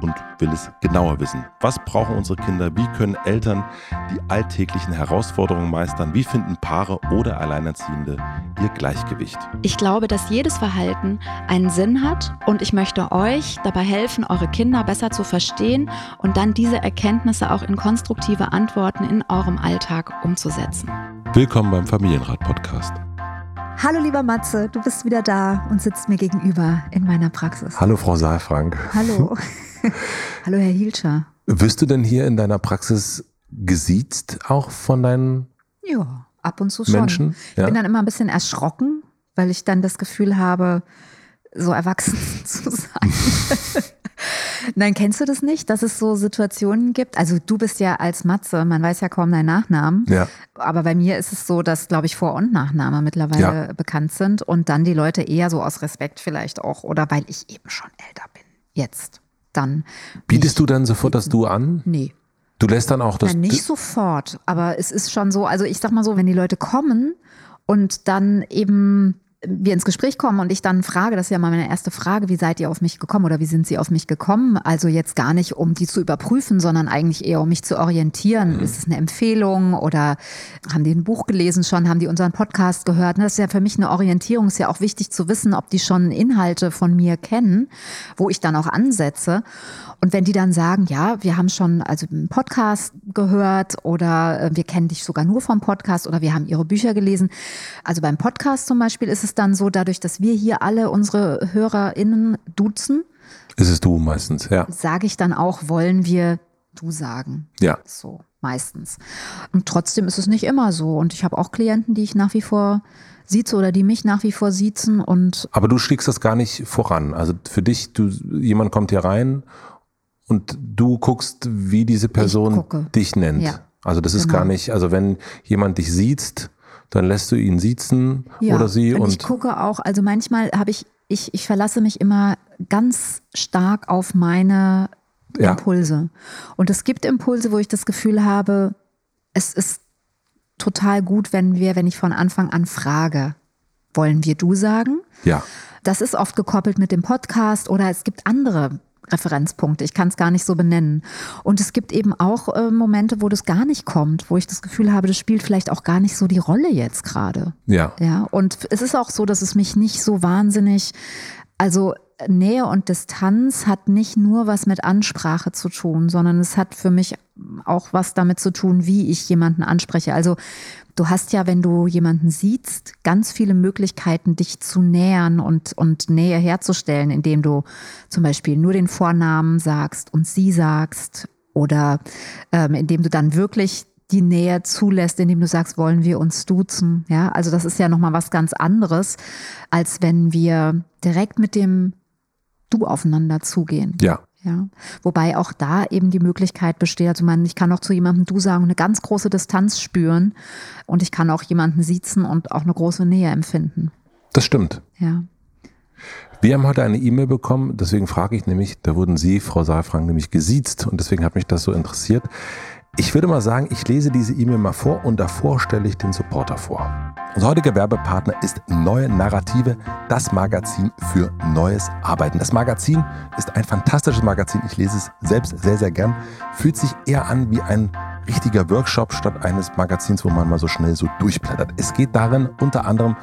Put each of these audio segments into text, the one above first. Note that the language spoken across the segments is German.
und will es genauer wissen. Was brauchen unsere Kinder? Wie können Eltern die alltäglichen Herausforderungen meistern? Wie finden Paare oder Alleinerziehende ihr Gleichgewicht? Ich glaube, dass jedes Verhalten einen Sinn hat und ich möchte euch dabei helfen, eure Kinder besser zu verstehen und dann diese Erkenntnisse auch in konstruktive Antworten in eurem Alltag umzusetzen. Willkommen beim Familienrat-Podcast. Hallo lieber Matze, du bist wieder da und sitzt mir gegenüber in meiner Praxis. Hallo Frau Saalfrank. Hallo. Hallo Herr Hielscher. Wirst du denn hier in deiner Praxis gesiezt auch von deinen Ja, ab und zu schon. Menschen? Ich Ja. bin dann immer ein bisschen erschrocken, weil ich dann das Gefühl habe, so erwachsen zu sein. Nein, kennst du das nicht, dass es so Situationen gibt? Also du bist ja als Matze, man weiß ja kaum deinen Nachnamen. Ja. Aber bei mir ist es so, dass, glaube ich, Vor- und Nachname mittlerweile bekannt sind und dann die Leute eher so aus Respekt vielleicht auch oder weil ich eben schon älter bin. Jetzt. Dann. Bietest du dann sofort das Du an? Nee. Du lässt dann auch das Na, nicht sofort, aber es ist schon so, also ich sag mal so, wenn die Leute kommen und dann eben wir ins Gespräch kommen und ich dann frage, das ist ja mal meine erste Frage, wie seid ihr auf mich gekommen oder wie sind sie auf mich gekommen? Also jetzt gar nicht, um die zu überprüfen, sondern eigentlich eher, um mich zu orientieren. Ist es eine Empfehlung oder haben die ein Buch gelesen schon, haben die unseren Podcast gehört? Das ist ja für mich eine Orientierung, ist ja auch wichtig zu wissen, ob die schon Inhalte von mir kennen, wo ich dann auch ansetze. Und wenn die dann sagen, ja, wir haben schon also einen Podcast gehört oder äh, wir kennen dich sogar nur vom Podcast oder wir haben ihre Bücher gelesen. Also beim Podcast zum Beispiel ist es dann so, dadurch, dass wir hier alle unsere HörerInnen duzen, ist es du meistens, ja. sage ich dann auch, wollen wir du sagen. Ja. So, meistens. Und trotzdem ist es nicht immer so. Und ich habe auch Klienten, die ich nach wie vor sieze oder die mich nach wie vor siezen und Aber du schlägst das gar nicht voran. Also für dich, du, jemand kommt hier rein und du guckst, wie diese Person dich nennt. Ja. Also das ist Genau. gar nicht, also wenn jemand dich sieht, dann lässt du ihn siezen Ja, oder sie und, und, ich gucke auch, also manchmal habe ich, ich, ich verlasse mich immer ganz stark auf meine Ja. Impulse. Und es gibt Impulse, wo ich das Gefühl habe, es ist total gut, wenn wir, wenn ich von Anfang an frage, wollen wir du sagen? ja. Das ist oft gekoppelt mit dem Podcast oder es gibt andere Referenzpunkte. Ich kann es gar nicht so benennen. Und es gibt eben auch äh, Momente, wo das gar nicht kommt, wo ich das Gefühl habe, das spielt vielleicht auch gar nicht so die Rolle jetzt gerade. Ja. Ja, und es ist auch so, dass es mich nicht so wahnsinnig, also Nähe und Distanz hat nicht nur was mit Ansprache zu tun, sondern es hat für mich auch was damit zu tun, wie ich jemanden anspreche. Also du hast ja, wenn du jemanden siehst, ganz viele Möglichkeiten, dich zu nähern und, und Nähe herzustellen, indem du zum Beispiel nur den Vornamen sagst und sie sagst oder ähm, indem du dann wirklich die Nähe zulässt, indem du sagst, wollen wir uns duzen. Ja, also das ist ja nochmal was ganz anderes, als wenn wir direkt mit dem Du aufeinander zugehen. Ja. Ja, wobei auch da eben die Möglichkeit besteht, also man, ich kann auch zu jemandem du sagen, eine ganz große Distanz spüren und ich kann auch jemanden siezen und auch eine große Nähe empfinden. Das stimmt. Ja. Wir haben heute eine E-Mail bekommen, deswegen frage ich nämlich, da wurden Sie, Frau Saalfrank, nämlich gesiezt und deswegen hat mich das so interessiert. Ich würde mal sagen, ich lese diese E-Mail mal vor und davor stelle ich den Supporter vor. Unser heutiger Werbepartner ist Neue Narrative, das Magazin für neues Arbeiten. Das Magazin ist ein fantastisches Magazin. Ich lese es selbst sehr, sehr gern. Fühlt sich eher an wie ein richtiger Workshop statt eines Magazins, wo man mal so schnell so durchblättert. Es geht darin unter anderem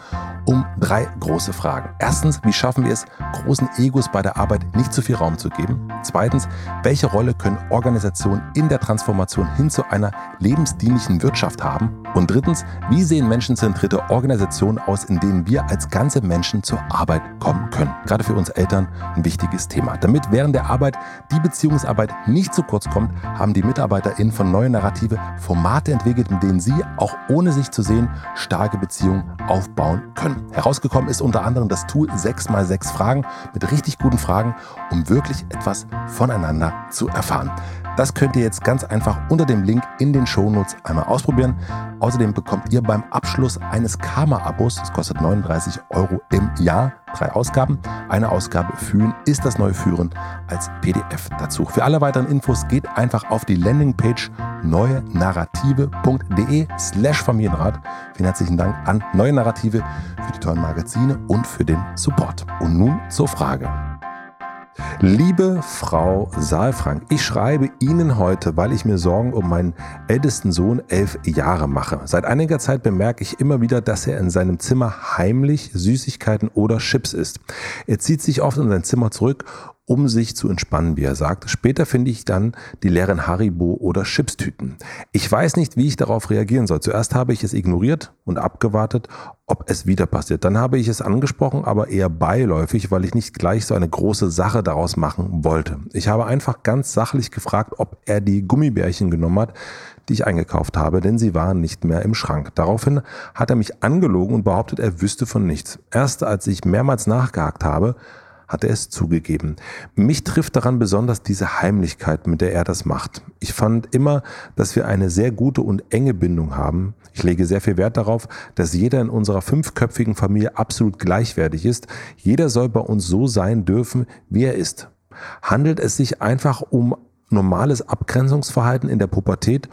um drei große Fragen. Erstens, wie schaffen wir es, großen Egos bei der Arbeit nicht zu viel Raum zu geben? Zweitens, welche Rolle können Organisationen in der Transformation hin zu einer lebensdienlichen Wirtschaft haben? Und drittens, wie sehen menschenzentrierte Organisationen aus, in denen wir als ganze Menschen zur Arbeit kommen können? Gerade für uns Eltern ein wichtiges Thema. Damit während der Arbeit die Beziehungsarbeit nicht zu kurz kommt, haben die MitarbeiterInnen von Neue Narrative Formate entwickelt, mit denen sie, auch ohne sich zu sehen, starke Beziehungen aufbauen können. Herausgekommen ist unter anderem das Tool 6x6 Fragen mit richtig guten Fragen, um wirklich etwas voneinander zu erfahren. Das könnt ihr jetzt ganz einfach unter dem Link in den Shownotes einmal ausprobieren. Außerdem bekommt ihr beim Abschluss eines Karma-Abos, das kostet 39 Euro im Jahr, drei Ausgaben. Eine Ausgabe Fühlen ist das neue Führen als PDF dazu. Für alle weiteren Infos geht einfach auf die Landingpage neuenarrative.de slash Familienrat. Vielen herzlichen Dank an Neue Narrative für die tollen Magazine und für den Support. Und nun zur Frage. Liebe Frau Saalfrank, ich schreibe Ihnen heute, weil ich mir Sorgen um meinen ältesten Sohn elf Jahre mache. Seit einiger Zeit bemerke ich immer wieder, dass er in seinem Zimmer heimlich Süßigkeiten oder Chips isst. Er zieht sich oft in sein Zimmer zurück um sich zu entspannen, wie er sagt. Später finde ich dann die leeren Haribo- oder Chipstüten. Ich weiß nicht, wie ich darauf reagieren soll. Zuerst habe ich es ignoriert und abgewartet, ob es wieder passiert. Dann habe ich es angesprochen, aber eher beiläufig, weil ich nicht gleich so eine große Sache daraus machen wollte. Ich habe einfach ganz sachlich gefragt, ob er die Gummibärchen genommen hat, die ich eingekauft habe, denn sie waren nicht mehr im Schrank. Daraufhin hat er mich angelogen und behauptet, er wüsste von nichts. Erst als ich mehrmals nachgehakt habe, hat er es zugegeben. Mich trifft daran besonders diese Heimlichkeit, mit der er das macht. Ich fand immer, dass wir eine sehr gute und enge Bindung haben. Ich lege sehr viel Wert darauf, dass jeder in unserer fünfköpfigen Familie absolut gleichwertig ist. Jeder soll bei uns so sein dürfen, wie er ist. Handelt es sich einfach um normales Abgrenzungsverhalten in der Pubertät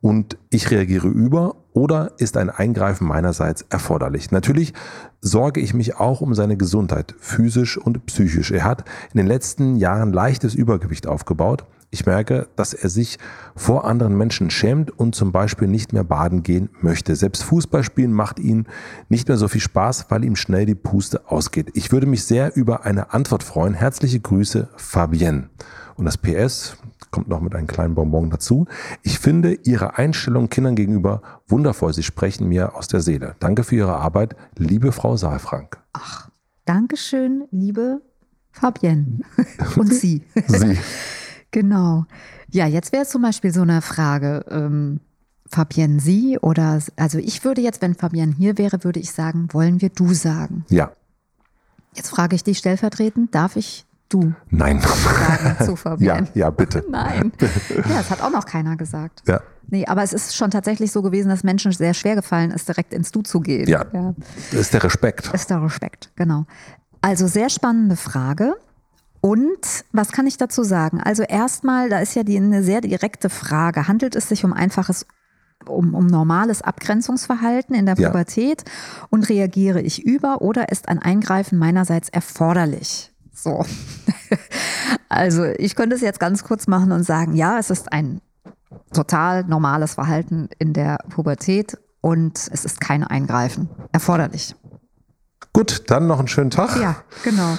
und ich reagiere über oder ist ein Eingreifen meinerseits erforderlich? Natürlich sorge ich mich auch um seine Gesundheit, physisch und psychisch. Er hat in den letzten Jahren leichtes Übergewicht aufgebaut. Ich merke, dass er sich vor anderen Menschen schämt und zum Beispiel nicht mehr baden gehen möchte. Selbst Fußballspielen macht ihm nicht mehr so viel Spaß, weil ihm schnell die Puste ausgeht. Ich würde mich sehr über eine Antwort freuen. Herzliche Grüße, Fabienne. Und das PS, kommt noch mit einem kleinen Bonbon dazu. Ich finde Ihre Einstellung Kindern gegenüber wundervoll. Sie sprechen mir aus der Seele. Danke für Ihre Arbeit, liebe Frau Saalfrank. Ach, Dankeschön, liebe Fabienne. Und Sie. Sie. genau. Ja, jetzt wäre zum Beispiel so eine Frage. Ähm, Fabienne, Sie oder, also ich würde jetzt, wenn Fabienne hier wäre, würde ich sagen, wollen wir du sagen? Ja. Jetzt frage ich dich stellvertretend, darf ich du Nein. zu? Ja, ja, bitte. Nein. Ja, das hat auch noch keiner gesagt. Ja. Nee, aber es ist schon tatsächlich so gewesen, dass Menschen sehr schwer gefallen ist, direkt ins Du zu gehen. Ja. ja. Das ist der Respekt. Ist der Respekt, genau. Also sehr spannende Frage. Und was kann ich dazu sagen? Also erstmal, da ist ja die, eine sehr direkte Frage. Handelt es sich um einfaches um, um normales Abgrenzungsverhalten in der Pubertät ja. und reagiere ich über oder ist ein Eingreifen meinerseits erforderlich? So. Also ich könnte es jetzt ganz kurz machen und sagen, ja, es ist ein total normales Verhalten in der Pubertät und es ist kein Eingreifen erforderlich. Gut, dann noch einen schönen Tag. Ja, genau.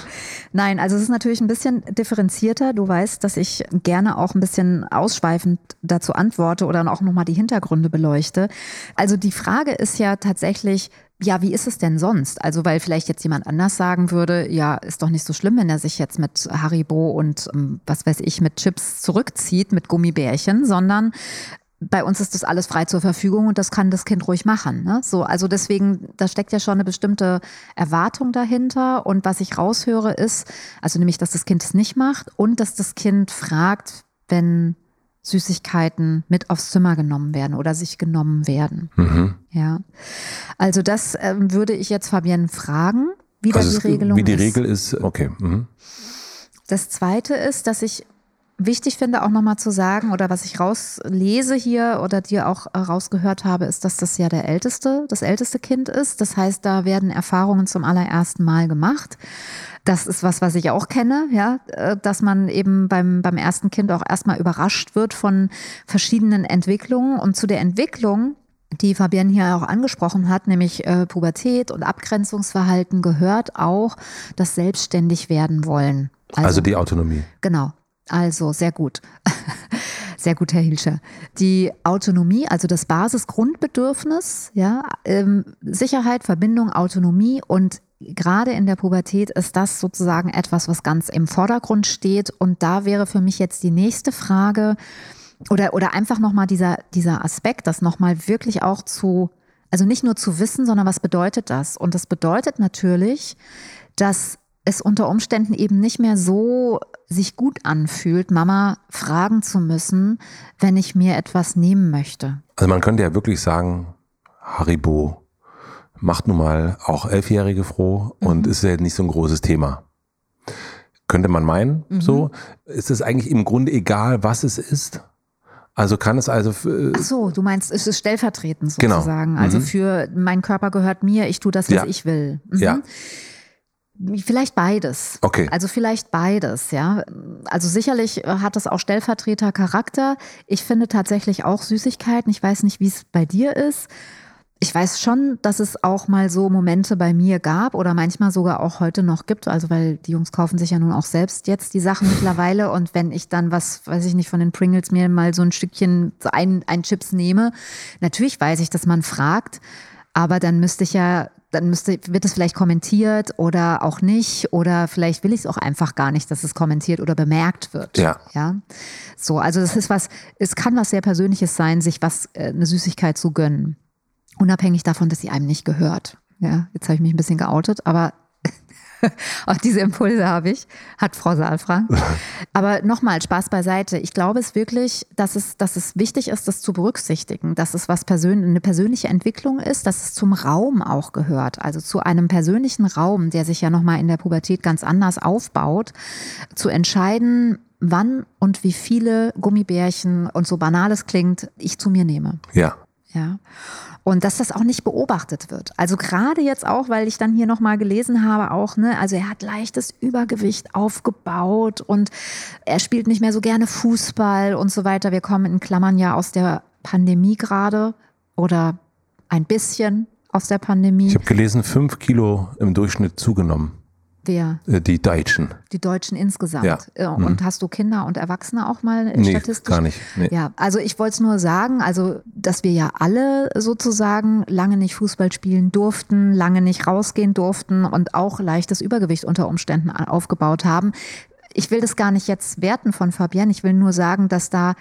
Nein, also es ist natürlich ein bisschen differenzierter. Du weißt, dass ich gerne auch ein bisschen ausschweifend dazu antworte oder auch nochmal die Hintergründe beleuchte. Also die Frage ist ja tatsächlich, ja, wie ist es denn sonst? Also, weil vielleicht jetzt jemand anders sagen würde, ja, ist doch nicht so schlimm, wenn er sich jetzt mit Haribo und ähm, was weiß ich, mit Chips zurückzieht, mit Gummibärchen, sondern bei uns ist das alles frei zur Verfügung und das kann das Kind ruhig machen. Ne? So, also deswegen, da steckt ja schon eine bestimmte Erwartung dahinter. Und was ich raushöre, ist, also nämlich, dass das Kind es nicht macht und dass das Kind fragt, wenn Süßigkeiten mit aufs Zimmer genommen werden oder sich genommen werden. Mhm. Ja. Also das ähm, würde ich jetzt Fabienne fragen, wie also die Regelung ist. Wie die Regel ist, okay. Mhm. Das zweite ist, dass ich wichtig finde, auch nochmal zu sagen, oder was ich rauslese hier oder dir auch äh, rausgehört habe, ist, dass das ja der älteste, das älteste Kind ist. Das heißt, da werden Erfahrungen zum allerersten Mal gemacht. Das ist was, was ich auch kenne, ja, äh, dass man eben beim, beim ersten Kind auch erstmal überrascht wird von verschiedenen Entwicklungen. Und zu der Entwicklung, die Fabienne hier auch angesprochen hat, nämlich äh, Pubertät und Abgrenzungsverhalten, gehört auch das selbstständig werden wollen. Also, also die Autonomie. Genau. Also sehr gut. Sehr gut, Herr Hilscher. Die Autonomie, also das Basisgrundbedürfnis, ja, ähm, Sicherheit, Verbindung, Autonomie und gerade in der Pubertät ist das sozusagen etwas, was ganz im Vordergrund steht. Und da wäre für mich jetzt die nächste Frage oder, oder einfach nochmal dieser, dieser Aspekt, das nochmal wirklich auch zu Also nicht nur zu wissen, sondern was bedeutet das? Und das bedeutet natürlich, dass es unter Umständen eben nicht mehr so sich gut anfühlt, Mama fragen zu müssen, wenn ich mir etwas nehmen möchte. Also man könnte ja wirklich sagen, Haribo macht nun mal auch Elfjährige froh mhm. und ist ja nicht so ein großes Thema. Könnte man meinen, mhm. so. Ist es eigentlich im Grunde egal, was es ist? Also kann es also. Ach so, du meinst, es ist stellvertretend genau. sozusagen. Genau. Also mhm. für mein Körper gehört mir, ich tue das, was ja. ich will. Mhm. Ja. Vielleicht beides. Okay. Also vielleicht beides, ja. Also sicherlich hat es auch Stellvertretercharakter. Ich finde tatsächlich auch Süßigkeiten. Ich weiß nicht, wie es bei dir ist ich weiß schon, dass es auch mal so Momente bei mir gab oder manchmal sogar auch heute noch gibt. Also weil die Jungs kaufen sich ja nun auch selbst jetzt die Sachen mittlerweile. Und wenn ich dann was, weiß ich nicht, von den Pringles mir mal so ein Stückchen, so ein, ein Chips nehme, natürlich weiß ich, dass man fragt, aber dann müsste ich ja dann müsste, wird es vielleicht kommentiert oder auch nicht. Oder vielleicht will ich es auch einfach gar nicht, dass es kommentiert oder bemerkt wird. Ja. ja. So, also das ist was, es kann was sehr Persönliches sein, sich was, äh, eine Süßigkeit zu gönnen. Unabhängig davon, dass sie einem nicht gehört. Ja, jetzt habe ich mich ein bisschen geoutet, aber auch diese Impulse habe ich, hat Frau Saalfrank. Aber nochmal, Spaß beiseite. Ich glaube es wirklich, dass es, dass es wichtig ist, das zu berücksichtigen, dass es was persön eine persönliche Entwicklung ist, dass es zum Raum auch gehört. Also zu einem persönlichen Raum, der sich ja nochmal in der Pubertät ganz anders aufbaut, zu entscheiden, wann und wie viele Gummibärchen und so banales klingt, ich zu mir nehme. Ja. Ja. Und dass das auch nicht beobachtet wird. Also gerade jetzt auch, weil ich dann hier nochmal gelesen habe, auch, ne, also er hat leichtes Übergewicht aufgebaut und er spielt nicht mehr so gerne Fußball und so weiter. Wir kommen in Klammern ja aus der Pandemie gerade oder ein bisschen aus der Pandemie. Ich habe gelesen, fünf Kilo im Durchschnitt zugenommen. Wer? Äh, die Deutschen. Die Deutschen insgesamt. Ja. Äh, und mhm. hast du Kinder und Erwachsene auch mal nee, statistisch? gar nicht. Nee. Ja, also ich wollte es nur sagen, also dass wir ja alle sozusagen lange nicht Fußball spielen durften, lange nicht rausgehen durften und auch leichtes Übergewicht unter Umständen aufgebaut haben. Ich will das gar nicht jetzt werten von Fabienne. Ich will nur sagen, dass da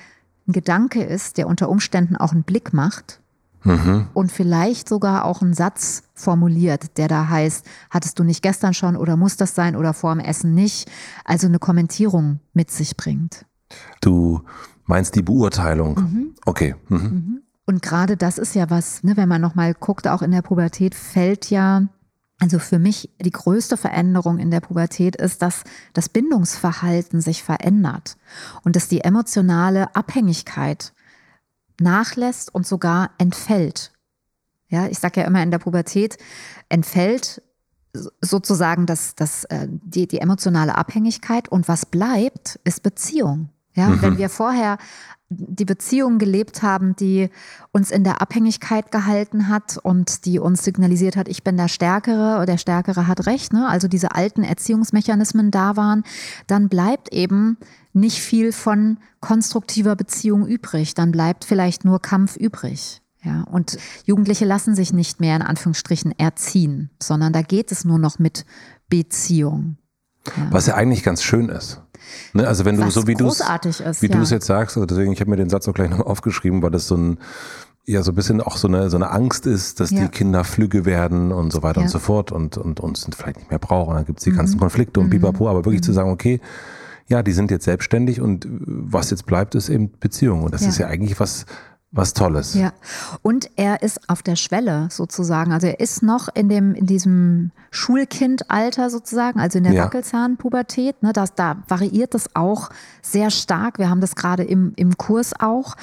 ein Gedanke ist, der unter Umständen auch einen Blick macht mhm. und vielleicht sogar auch einen Satz formuliert, der da heißt, hattest du nicht gestern schon oder muss das sein oder vor dem Essen nicht? Also eine Kommentierung mit sich bringt. Du meinst die Beurteilung? Mhm. Okay. Mhm. mhm. Und gerade das ist ja was, ne, wenn man nochmal guckt, auch in der Pubertät fällt ja also für mich die größte Veränderung in der Pubertät ist, dass das Bindungsverhalten sich verändert und dass die emotionale Abhängigkeit nachlässt und sogar entfällt. Ja, ich sage ja immer in der Pubertät, entfällt sozusagen das, das, äh, die, die emotionale Abhängigkeit und was bleibt, ist Beziehung. Ja, mhm. wenn wir vorher die Beziehung gelebt haben, die uns in der Abhängigkeit gehalten hat und die uns signalisiert hat, ich bin der Stärkere oder der Stärkere hat Recht, ne? also diese alten Erziehungsmechanismen da waren, dann bleibt eben nicht viel von konstruktiver Beziehung übrig. Dann bleibt vielleicht nur Kampf übrig. Ja, und Jugendliche lassen sich nicht mehr in Anführungsstrichen erziehen, sondern da geht es nur noch mit Beziehung. Ja. Was ja eigentlich ganz schön ist. Ne? Also wenn du Was so wie du es wie ja. du es jetzt sagst, also deswegen ich habe mir den Satz auch gleich noch aufgeschrieben, weil das so ein ja so ein bisschen auch so eine so eine Angst ist, dass ja. die Kinder flügge werden und so weiter ja. und so fort und und uns vielleicht nicht mehr brauchen. Dann gibt es die mhm. ganzen Konflikte und mhm. Pipapo, aber wirklich mhm. zu sagen, okay, ja, die sind jetzt selbstständig und was jetzt bleibt, ist eben Beziehung. Und das ja. ist ja eigentlich was, was Tolles. Ja. Und er ist auf der Schwelle sozusagen. Also er ist noch in dem, in diesem Schulkindalter sozusagen, also in der ja. Wackelzahnpubertät. Ne, das, da variiert das auch sehr stark. Wir haben das gerade im, im Kurs auch.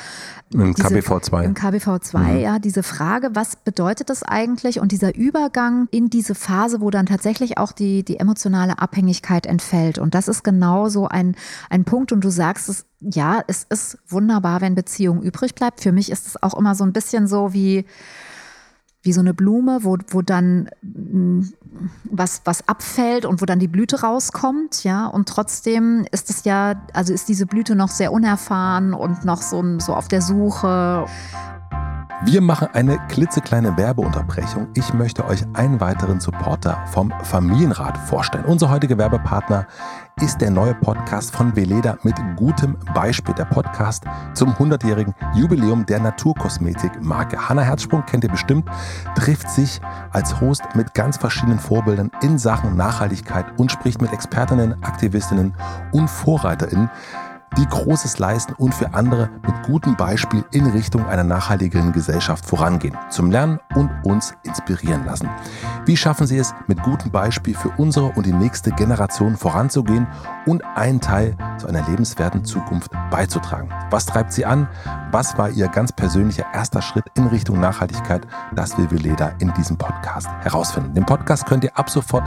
Im KBV 2. Im KBV 2, mhm. ja, diese Frage, was bedeutet das eigentlich? Und dieser Übergang in diese Phase, wo dann tatsächlich auch die, die emotionale Abhängigkeit entfällt. Und das ist genau so ein, ein Punkt. Und du sagst es, ja, es ist wunderbar, wenn Beziehung übrig bleibt. Für mich ist es auch immer so ein bisschen so wie, wie so eine Blume, wo, wo dann mm, was, was abfällt und wo dann die Blüte rauskommt, ja. Und trotzdem ist es ja, also ist diese Blüte noch sehr unerfahren und noch so, so auf der Suche. Wir machen eine klitzekleine Werbeunterbrechung. Ich möchte euch einen weiteren Supporter vom Familienrat vorstellen. Unser heutiger Werbepartner ist der neue Podcast von Veleda mit gutem Beispiel. Der Podcast zum 100-jährigen Jubiläum der Naturkosmetik-Marke. Hanna Herzsprung kennt ihr bestimmt, trifft sich als Host mit ganz verschiedenen Vorbildern in Sachen Nachhaltigkeit und spricht mit Expertinnen, Aktivistinnen und Vorreiterinnen die Großes leisten und für andere mit gutem Beispiel in Richtung einer nachhaltigeren Gesellschaft vorangehen, zum Lernen und uns inspirieren lassen. Wie schaffen Sie es, mit gutem Beispiel für unsere und die nächste Generation voranzugehen und einen Teil zu einer lebenswerten Zukunft beizutragen? Was treibt Sie an? Was war Ihr ganz persönlicher erster Schritt in Richtung Nachhaltigkeit? Das will Veleda in diesem Podcast herausfinden. Den Podcast könnt ihr ab sofort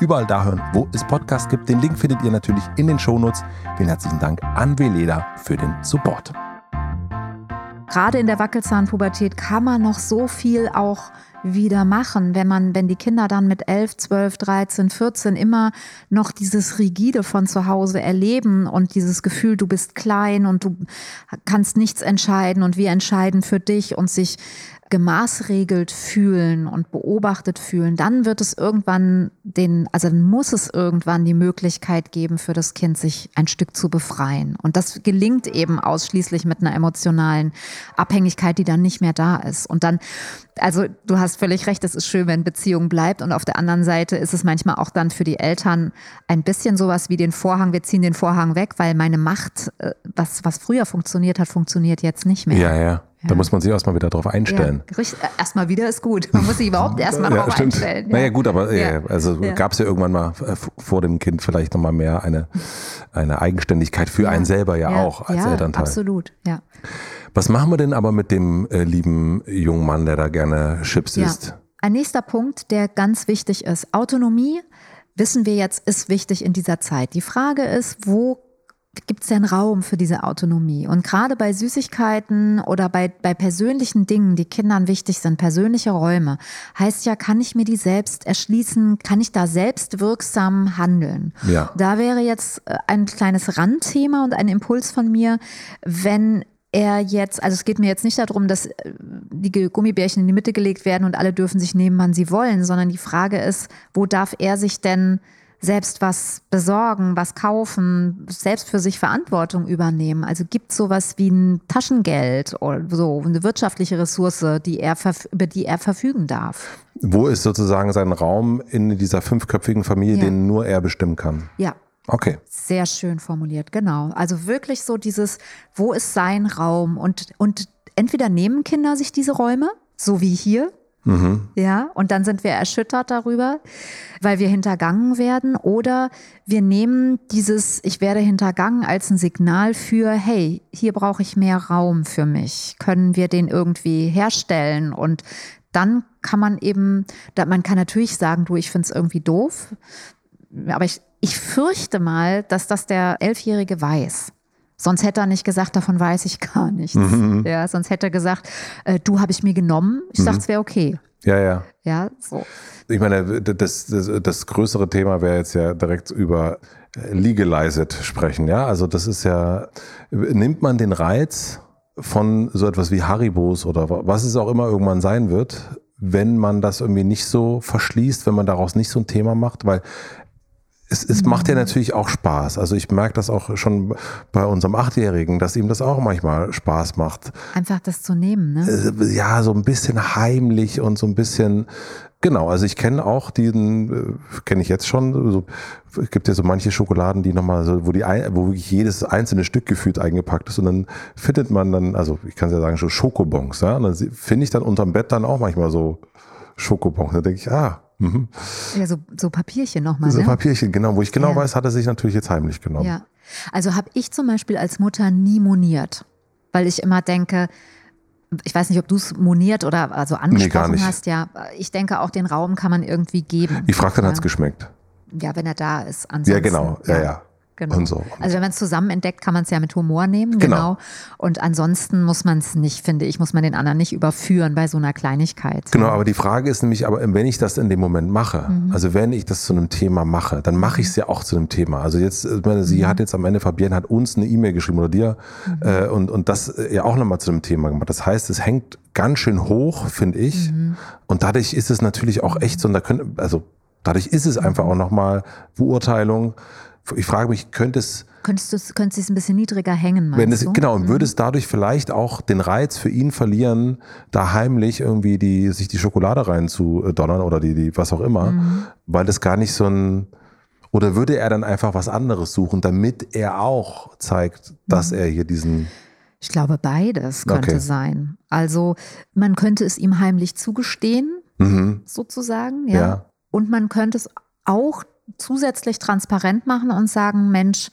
überall da hören, wo es Podcasts gibt. Den Link findet ihr natürlich in den Shownotes. Vielen herzlichen Dank an Veleda für den Support. Gerade in der Wackelzahnpubertät kann man noch so viel auch wieder machen, wenn man, wenn die Kinder dann mit 11, 12, 13, 14 immer noch dieses Rigide von zu Hause erleben und dieses Gefühl, du bist klein und du kannst nichts entscheiden und wir entscheiden für dich und sich gemaßregelt fühlen und beobachtet fühlen, dann wird es irgendwann den, also dann muss es irgendwann die Möglichkeit geben, für das Kind sich ein Stück zu befreien. Und das gelingt eben ausschließlich mit einer emotionalen Abhängigkeit, die dann nicht mehr da ist. Und dann, also du hast völlig recht, es ist schön, wenn Beziehung bleibt. Und auf der anderen Seite ist es manchmal auch dann für die Eltern ein bisschen sowas wie den Vorhang, wir ziehen den Vorhang weg, weil meine Macht, äh, was, was früher funktioniert hat, funktioniert jetzt nicht mehr. Ja, ja. Da muss man sich erstmal wieder drauf einstellen. Ja, erstmal wieder ist gut. Man muss sich überhaupt erstmal ja, drauf stimmt. einstellen. Ja. Naja, gut, aber ja. also gab es ja irgendwann mal äh, vor dem Kind vielleicht nochmal mehr eine, eine Eigenständigkeit für einen selber ja, auch als Elternteil. Absolut, ja. Was machen wir denn aber mit dem äh, lieben jungen Mann, der da gerne Chips isst? Ein nächster Punkt, der ganz wichtig ist. Autonomie, wissen wir jetzt, ist wichtig in dieser Zeit. Die Frage ist, wo gibt es denn Raum für diese Autonomie? Und gerade bei Süßigkeiten oder bei, bei persönlichen Dingen, die Kindern wichtig sind, persönliche Räume, heißt ja, kann ich mir die selbst erschließen? Kann ich da selbst wirksam handeln? Ja. Da wäre jetzt äh, ein kleines Randthema und ein Impuls von mir, wenn er jetzt, also es geht mir jetzt nicht darum, dass äh, die Gummibärchen in die Mitte gelegt werden und alle dürfen sich nehmen, wann sie wollen, sondern die Frage ist, wo darf er sich denn selbst was besorgen, was kaufen, selbst für sich Verantwortung übernehmen. Also gibt es sowas wie ein Taschengeld oder so, eine wirtschaftliche Ressource, die er, über die er verfügen darf. Wo ist sozusagen sein Raum in dieser fünfköpfigen Familie, ja. den nur er bestimmen kann? Ja. Okay. Sehr schön formuliert, genau. Also wirklich so dieses, wo ist sein Raum? Und, und entweder nehmen Kinder sich diese Räume, so wie hier, Mhm. Ja, und dann sind wir erschüttert darüber, weil wir hintergangen werden. Oder wir nehmen dieses Ich werde hintergangen als ein Signal für, hey, hier brauche ich mehr Raum für mich. Können wir den irgendwie herstellen? Und dann kann man eben, man kann natürlich sagen, du, ich finde es irgendwie doof. Aber ich, ich fürchte mal, dass das der Elfjährige weiß. Sonst hätte er nicht gesagt, davon weiß ich gar nichts. Mhm. Ja, sonst hätte er gesagt, äh, du habe ich mir genommen. Ich mhm. dachte, es wäre okay. Ja, ja. Ja, so. Ich meine, das, das, das größere Thema wäre jetzt ja direkt über Legalized sprechen. Ja, also das ist ja, nimmt man den Reiz von so etwas wie Haribos oder was es auch immer irgendwann sein wird, wenn man das irgendwie nicht so verschließt, wenn man daraus nicht so ein Thema macht, weil es, es macht ja natürlich auch Spaß. Also ich merke das auch schon bei unserem Achtjährigen, dass ihm das auch manchmal Spaß macht. Einfach das zu nehmen, ne? Äh, ja, so ein bisschen heimlich und so ein bisschen, genau. Also ich kenne auch diesen, äh, kenne ich jetzt schon, so, es gibt ja so manche Schokoladen, die nochmal so, wo die, wo wirklich jedes einzelne Stück gefühlt eingepackt ist und dann findet man dann, also ich kann es ja sagen, schon Schokobons, ja. Und dann finde ich dann unterm Bett dann auch manchmal so Schokobons. Da denke ich, ah, Mhm. Ja, so, so Papierchen nochmal. So ne? Papierchen, genau. Wo ich genau ja. weiß, hat er sich natürlich jetzt heimlich genommen. Ja. Also habe ich zum Beispiel als Mutter nie moniert, weil ich immer denke, ich weiß nicht, ob du es moniert oder also angesprochen nee, hast, ja. Ich denke, auch den Raum kann man irgendwie geben. Ich frage, dann hat es geschmeckt. Ja, wenn er da ist. Ansonsten, ja, genau. Ja, ja. Genau. So. Also wenn man es zusammen entdeckt, kann man es ja mit Humor nehmen, Genau. genau. Und ansonsten muss man es nicht, finde ich, muss man den anderen nicht überführen bei so einer Kleinigkeit. Genau, aber die Frage ist nämlich, aber wenn ich das in dem Moment mache, Mhm. also wenn ich das zu einem Thema mache, dann mache ich es ja auch zu einem Thema. Also jetzt, ich meine, sie Mhm. hat jetzt am Ende, Fabienne hat uns eine E-Mail geschrieben oder dir äh, und, und das äh, ja auch nochmal zu einem Thema gemacht. Das heißt, es hängt ganz schön hoch, finde ich. Mhm. Und dadurch ist es natürlich auch echt so, und da können, also dadurch ist es einfach auch nochmal Beurteilung. Ich frage mich, könnte es, Könntest du es könntest ein bisschen niedriger hängen, meinst wenn es, du? genau, und würde es dadurch vielleicht auch den Reiz für ihn verlieren, da heimlich irgendwie die, sich die Schokolade rein zu donnern oder die, die, was auch immer, Mhm. weil das gar nicht so ein, oder würde er dann einfach was anderes suchen, damit er auch zeigt, dass Mhm. er hier diesen, Ich glaube, beides könnte Okay. sein. Also man könnte es ihm heimlich zugestehen, mhm, sozusagen, ja. Ja. Und man könnte es auch zusätzlich transparent machen und sagen, Mensch,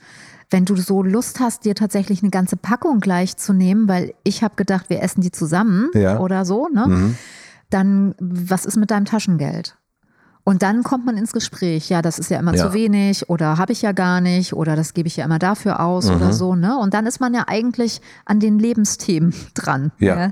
wenn du so Lust hast, dir tatsächlich eine ganze Packung gleich zu nehmen, weil ich habe gedacht, wir essen die zusammen Ja. oder so, ne? mhm, Dann was ist mit deinem Taschengeld? Und dann kommt man ins Gespräch. Ja, das ist ja immer Ja. zu wenig oder habe ich ja gar nicht oder das gebe ich ja immer dafür aus Mhm. oder so. Ne? Und dann ist man ja eigentlich an den Lebensthemen dran. Ja.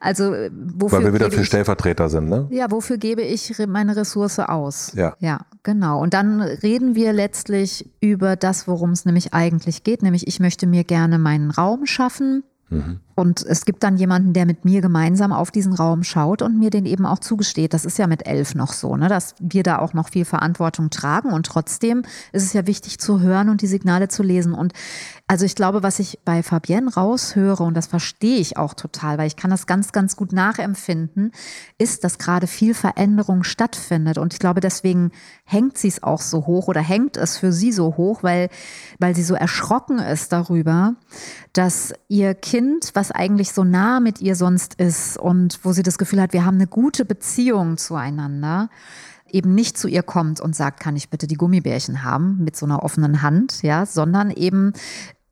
Also äh, wofür weil wir wieder für ich, Stellvertreter sind, ne? ja, wofür gebe ich meine Ressource aus? Ja. Ja, genau. Und dann reden wir letztlich über das, worum es nämlich eigentlich geht. Nämlich, ich möchte mir gerne meinen Raum schaffen. Mhm. Und es gibt dann jemanden, der mit mir gemeinsam auf diesen Raum schaut und mir den eben auch zugesteht. Das ist ja mit elf noch so, ne? dass wir da auch noch viel Verantwortung tragen. Und trotzdem ist es ja wichtig zu hören und die Signale zu lesen. Und also ich glaube, was ich bei Fabienne raushöre, und das verstehe ich auch total, weil ich kann das ganz, ganz gut nachempfinden, ist, dass gerade viel Veränderung stattfindet. Und ich glaube, deswegen hängt sie es auch so hoch oder hängt es für sie so hoch, weil, weil sie so erschrocken ist darüber, dass ihr Kind, was eigentlich so nah mit ihr sonst ist und wo sie das Gefühl hat, wir haben eine gute Beziehung zueinander, eben nicht zu ihr kommt und sagt, kann ich bitte die Gummibärchen haben mit so einer offenen Hand, ja, sondern eben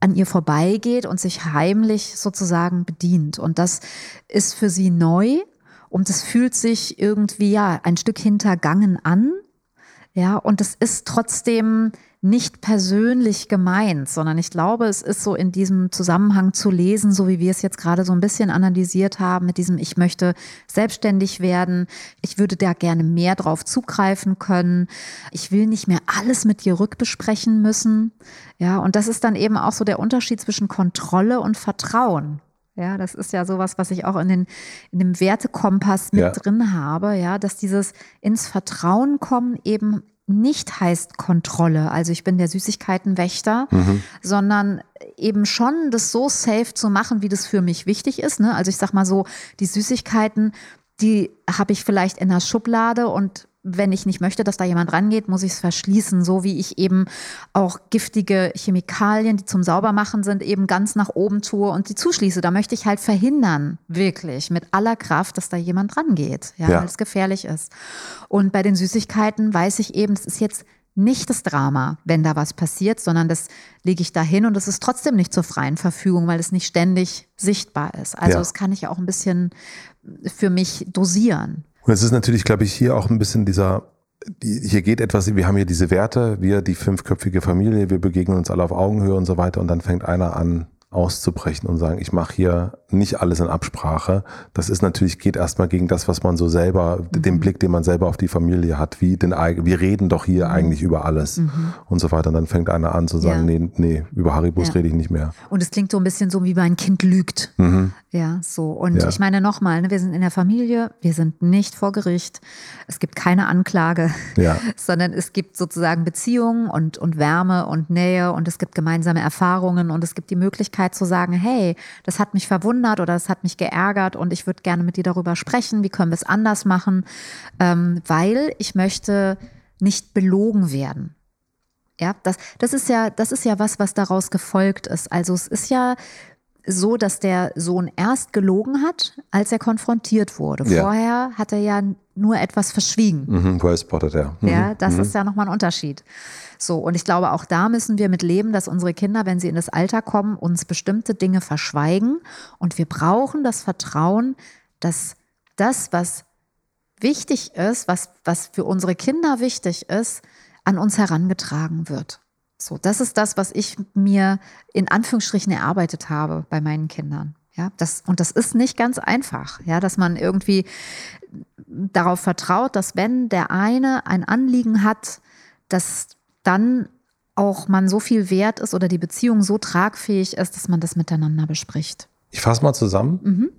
an ihr vorbeigeht und sich heimlich sozusagen bedient. Und das ist für sie neu und es fühlt sich irgendwie ja ein Stück hintergangen an. Ja, und es ist trotzdem nicht persönlich gemeint, sondern ich glaube, es ist so in diesem Zusammenhang zu lesen, so wie wir es jetzt gerade so ein bisschen analysiert haben, mit diesem, ich möchte selbstständig werden, ich würde da gerne mehr drauf zugreifen können, ich will nicht mehr alles mit dir rückbesprechen müssen. Ja, und das ist dann eben auch so der Unterschied zwischen Kontrolle und Vertrauen. Ja, das ist ja sowas, was ich auch in, den, in dem Wertekompass mit Ja. drin habe, ja, dass dieses ins Vertrauen kommen eben nicht heißt Kontrolle. Also ich bin der Süßigkeitenwächter, sondern eben schon das so safe zu machen, wie das für mich wichtig ist. Ne? Also ich sag mal so, die Süßigkeiten, die habe ich vielleicht in der Schublade und wenn ich nicht möchte, dass da jemand rangeht, muss ich es verschließen, so wie ich eben auch giftige Chemikalien, die zum Saubermachen sind, eben ganz nach oben tue und die zuschließe. Da möchte ich halt verhindern, wirklich, mit aller Kraft, dass da jemand rangeht, ja, Ja. weil es gefährlich ist. Und bei den Süßigkeiten weiß ich eben, es ist jetzt nicht das Drama, wenn da was passiert, sondern das lege ich dahin und es ist trotzdem nicht zur freien Verfügung, weil es nicht ständig sichtbar ist. Also Ja. das kann ich auch ein bisschen für mich dosieren. Und es ist natürlich, glaube ich, hier auch ein bisschen dieser, die- hier geht etwas, wir haben hier diese Werte, wir, die fünfköpfige Familie, wir begegnen uns alle auf Augenhöhe und so weiter und dann fängt einer an auszubrechen und sagen, ich mache hier nicht alles in Absprache. Das ist natürlich, geht erstmal gegen das, was man so selber, den Blick, den man selber auf die Familie hat, wie den, wir reden doch hier eigentlich über alles und so weiter. Und dann fängt einer an zu sagen, Ja. nee, nee, über Haribus Ja. rede ich nicht mehr. Und es klingt so ein bisschen so, wie mein Kind lügt. Ja, so. Und Ja. ich meine nochmal, ne, wir sind in der Familie, wir sind nicht vor Gericht. Es gibt keine Anklage, sondern es gibt sozusagen Beziehungen und, und Wärme und Nähe und es gibt gemeinsame Erfahrungen und es gibt die Möglichkeit zu sagen, hey, das hat mich verwundert oder das hat mich geärgert und ich würde gerne mit dir darüber sprechen, wie können wir es anders machen, ähm, weil ich möchte nicht belogen werden. Ja, das, das ist ja, das ist ja was, was daraus gefolgt ist. Also es ist ja so, dass der Sohn erst gelogen hat, als er konfrontiert wurde. Ja. Vorher hat er ja nur etwas verschwiegen. Mhm, woher spottet er? Mhm. Ja, das ist ja nochmal ein Unterschied. So, und ich glaube, auch da müssen wir mit leben, dass unsere Kinder, wenn sie in das Alter kommen, uns bestimmte Dinge verschweigen. Und wir brauchen das Vertrauen, dass das, was wichtig ist, was, was für unsere Kinder wichtig ist, an uns herangetragen wird. So, das ist das, was ich mir in Anführungsstrichen erarbeitet habe bei meinen Kindern. Ja, das, und das ist nicht ganz einfach, ja, dass man irgendwie darauf vertraut, dass wenn der eine ein Anliegen hat, dass dann auch man so viel wert ist oder die Beziehung so tragfähig ist, dass man das miteinander bespricht. Ich fasse mal zusammen. Mhm.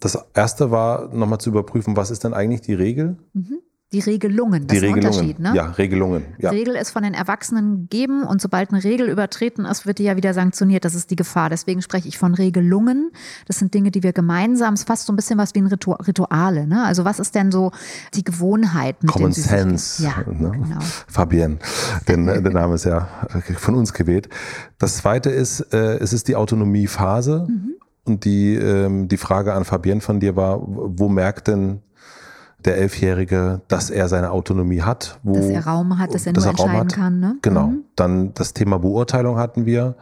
Das erste war nochmal zu überprüfen, was ist denn eigentlich die Regel? Mhm. Die Regelungen, das die ist Regelungen. Unterschied, ne? Ja, Regelungen. Ja. Regel ist von den Erwachsenen gegeben und sobald eine Regel übertreten ist, wird die ja wieder sanktioniert. Das ist die Gefahr. Deswegen spreche ich von Regelungen. Das sind Dinge, die wir gemeinsam, es ist fast so ein bisschen was wie ein Ritu Rituale. Ne? Also was ist denn so die Gewohnheit? Mit Common Sense. Ja, ne? genau. Fabienne, denn der Name ist ja von uns gewählt. Das zweite ist, äh, es ist die Autonomiephase. Mhm. Und die, ähm, die Frage an Fabienne von dir war, wo merkt denn der Elfjährige, dass er seine Autonomie hat. Wo, dass er Raum hat, dass er dass nur er entscheiden kann. Ne? Genau. Mhm. Dann das Thema Beurteilung hatten wir.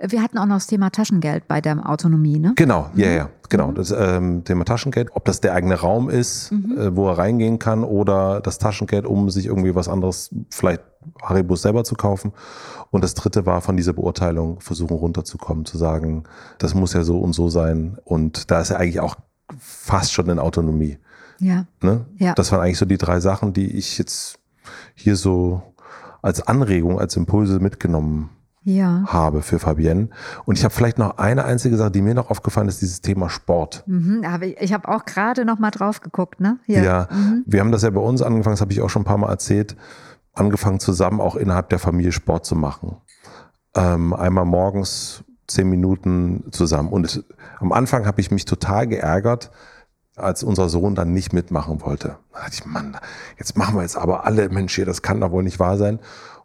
Wir hatten auch noch das Thema Taschengeld bei der Autonomie, ne? Genau, ja, mhm. ja, genau. Mhm. Das ähm, Thema Taschengeld, ob das der eigene Raum ist, mhm. äh, wo er reingehen kann oder das Taschengeld, um sich irgendwie was anderes, vielleicht Haribus selber zu kaufen. Und das dritte war von dieser Beurteilung versuchen runterzukommen, zu sagen, das muss ja so und so sein. Und da ist er eigentlich auch fast schon in Autonomie. Ja. Ne? ja. Das waren eigentlich so die drei Sachen, die ich jetzt hier so als Anregung, als Impulse mitgenommen ja. habe für Fabienne. Und ich habe vielleicht noch eine einzige Sache, die mir noch aufgefallen ist, dieses Thema Sport. Mhm, ich habe auch gerade noch mal drauf geguckt. Ne? Ja, ja mhm. wir haben das ja bei uns angefangen, das habe ich auch schon ein paar Mal erzählt, angefangen zusammen auch innerhalb der Familie Sport zu machen. Ähm, einmal morgens zehn Minuten zusammen. Und es, am Anfang habe ich mich total geärgert, als unser Sohn dann nicht mitmachen wollte. Da dachte ich, Mann, jetzt machen wir jetzt aber alle, Mensch, hier, das kann doch wohl nicht wahr sein.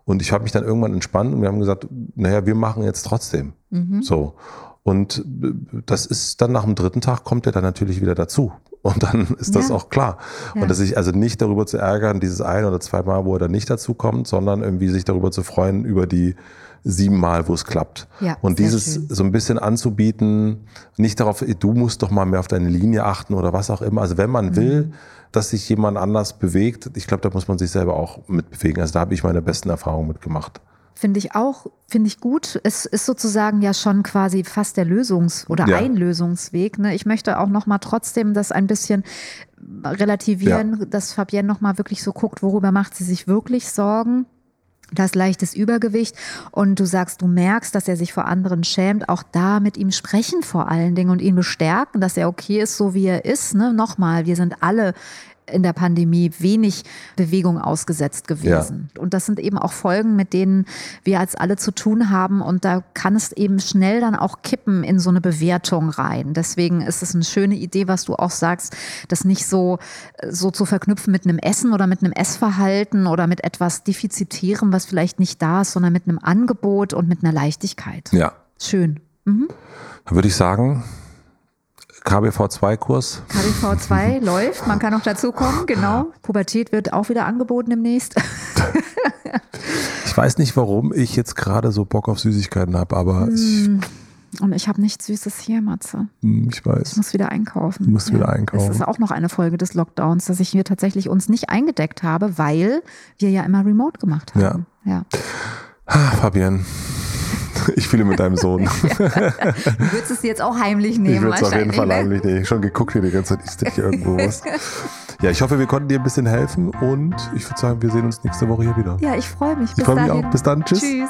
Und ich habe mich dann irgendwann entspannt und wir haben gesagt, naja, wir machen jetzt trotzdem. Mhm. So. Und das ist dann nach dem dritten Tag kommt er dann natürlich wieder dazu. Und dann ist das ja. auch klar. Ja. Und dass sich also nicht darüber zu ärgern, dieses ein oder zwei Mal, wo er dann nicht dazu kommt, sondern irgendwie sich darüber zu freuen, über die siebenmal, wo es klappt. Ja, und dieses schön. so ein bisschen anzubieten, nicht darauf, du musst doch mal mehr auf deine Linie achten oder was auch immer. Also wenn man mhm. will, dass sich jemand anders bewegt, ich glaube, da muss man sich selber auch mitbewegen. Also da habe ich meine besten Erfahrungen mitgemacht. Finde ich auch, finde ich gut. Es ist sozusagen ja schon quasi fast der Lösungs- oder ja. ein Lösungsweg. Ne? Ich möchte auch nochmal trotzdem das ein bisschen relativieren, ja. dass Fabienne nochmal wirklich so guckt, worüber macht sie sich wirklich Sorgen das leichtes Übergewicht und du sagst, du merkst, dass er sich vor anderen schämt, auch da mit ihm sprechen vor allen Dingen und ihn bestärken, dass er okay ist, so wie er ist. Ne? Nochmal, wir sind alle in der Pandemie wenig Bewegung ausgesetzt gewesen. Ja. Und das sind eben auch Folgen, mit denen wir als alle zu tun haben. Und da kann es eben schnell dann auch kippen in so eine Bewertung rein. Deswegen ist es eine schöne Idee, was du auch sagst, das nicht so, so zu verknüpfen mit einem Essen oder mit einem Essverhalten oder mit etwas Defizitärem, was vielleicht nicht da ist, sondern mit einem Angebot und mit einer Leichtigkeit. Ja. Schön. Mhm. Dann würde ich sagen, KBV2-Kurs. KBV2 läuft, man kann noch dazukommen, genau. Pubertät wird auch wieder angeboten demnächst. ich weiß nicht, warum ich jetzt gerade so Bock auf Süßigkeiten habe, aber mm. ich. Und ich habe nichts Süßes hier, Matze. Mm, ich weiß. Ich muss wieder einkaufen. Du musst ja. wieder einkaufen. Das ist auch noch eine Folge des Lockdowns, dass ich hier tatsächlich uns nicht eingedeckt habe, weil wir ja immer remote gemacht haben. Ja. ja. Ah, Fabienne. Ich fühle mit deinem Sohn. ja. Du würdest es jetzt auch heimlich nehmen. Ich würde es auf jeden Fall ne? heimlich nehmen. Ich schon geguckt hier die ganze Zeit, ist das hier irgendwo was? Ja, ich hoffe, wir konnten dir ein bisschen helfen und ich würde sagen, wir sehen uns nächste Woche hier wieder. Ja, ich freue mich. Ich freue mich auch. Bis dann. Tschüss. Tschüss.